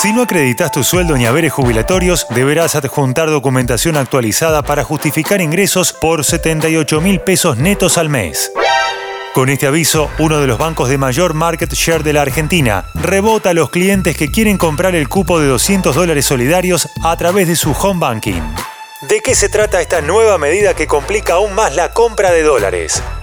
Si no acreditas tu sueldo ni haberes jubilatorios, deberás adjuntar documentación actualizada para justificar ingresos por 78 mil pesos netos al mes. Con este aviso, uno de los bancos de mayor market share de la Argentina rebota a los clientes que quieren comprar el cupo de 200 dólares solidarios a través de su home banking. ¿De qué se trata esta nueva medida que complica aún más la compra de dólares?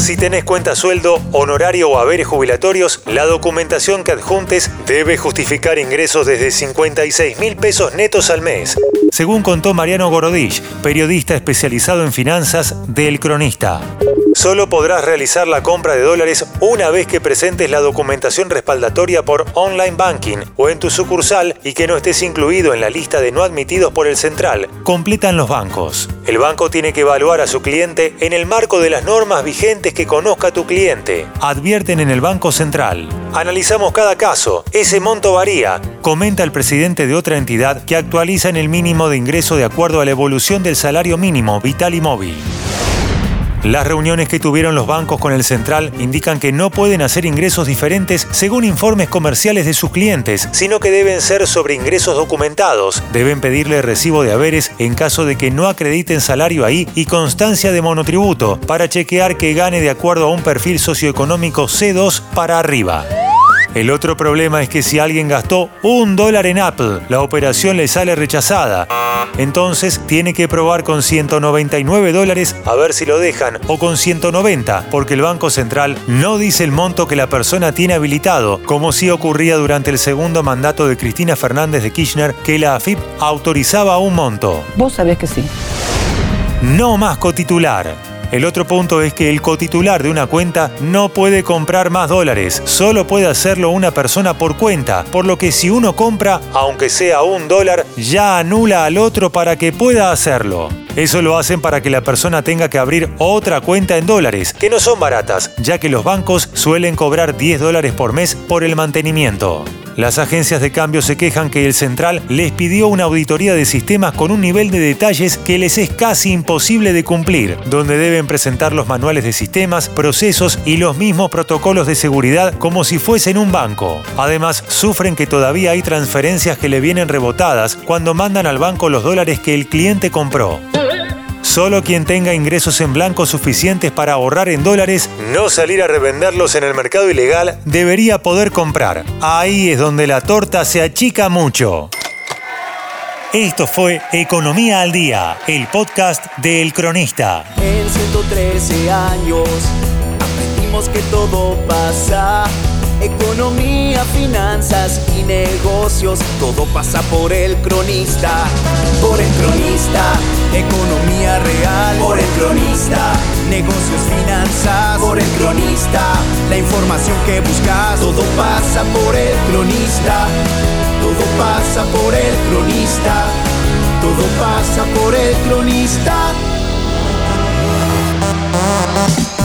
Si tenés cuenta sueldo, honorario o haberes jubilatorios, la documentación que adjuntes debe justificar ingresos desde 56 mil pesos netos al mes. Según contó Mariano Gorodich, periodista especializado en finanzas del Cronista. Solo podrás realizar la compra de dólares una vez que presentes la documentación respaldatoria por online banking o en tu sucursal y que no estés incluido en la lista de no admitidos por el central, completan los bancos. El banco tiene que evaluar a su cliente en el marco de las normas vigentes que conozca tu cliente. Advierten en el Banco Central. Analizamos cada caso. Ese monto varía, comenta el presidente de otra entidad que actualiza en el mínimo de ingreso de acuerdo a la evolución del salario mínimo vital y móvil. Las reuniones que tuvieron los bancos con el central indican que no pueden hacer ingresos diferentes según informes comerciales de sus clientes, sino que deben ser sobre ingresos documentados. Deben pedirle recibo de haberes en caso de que no acrediten salario ahí y constancia de monotributo para chequear que gane de acuerdo a un perfil socioeconómico C2 para arriba. El otro problema es que si alguien gastó un dólar en Apple, la operación le sale rechazada. Entonces tiene que probar con 199 dólares a ver si lo dejan o con 190 porque el Banco Central no dice el monto que la persona tiene habilitado, como si ocurría durante el segundo mandato de Cristina Fernández de Kirchner que la AFIP autorizaba un monto. Vos sabés que sí. No más cotitular. El otro punto es que el cotitular de una cuenta no puede comprar más dólares, solo puede hacerlo una persona por cuenta, por lo que si uno compra, aunque sea un dólar, ya anula al otro para que pueda hacerlo. Eso lo hacen para que la persona tenga que abrir otra cuenta en dólares, que no son baratas, ya que los bancos suelen cobrar 10 dólares por mes por el mantenimiento. Las agencias de cambio se quejan que el central les pidió una auditoría de sistemas con un nivel de detalles que les es casi imposible de cumplir, donde deben presentar los manuales de sistemas, procesos y los mismos protocolos de seguridad como si fuesen un banco. Además, sufren que todavía hay transferencias que le vienen rebotadas cuando mandan al banco los dólares que el cliente compró. Solo quien tenga ingresos en blanco suficientes para ahorrar en dólares, no salir a revenderlos en el mercado ilegal, debería poder comprar. Ahí es donde la torta se achica mucho. Esto fue Economía al Día, el podcast de El Cronista. En 113 años aprendimos que todo pasa Economía, finanzas y negocios, todo pasa por el cronista. Por el cronista, economía real. Por el cronista, negocios, finanzas. Por el cronista, la información que buscas, todo pasa por el cronista. Todo pasa por el cronista. Todo pasa por el cronista.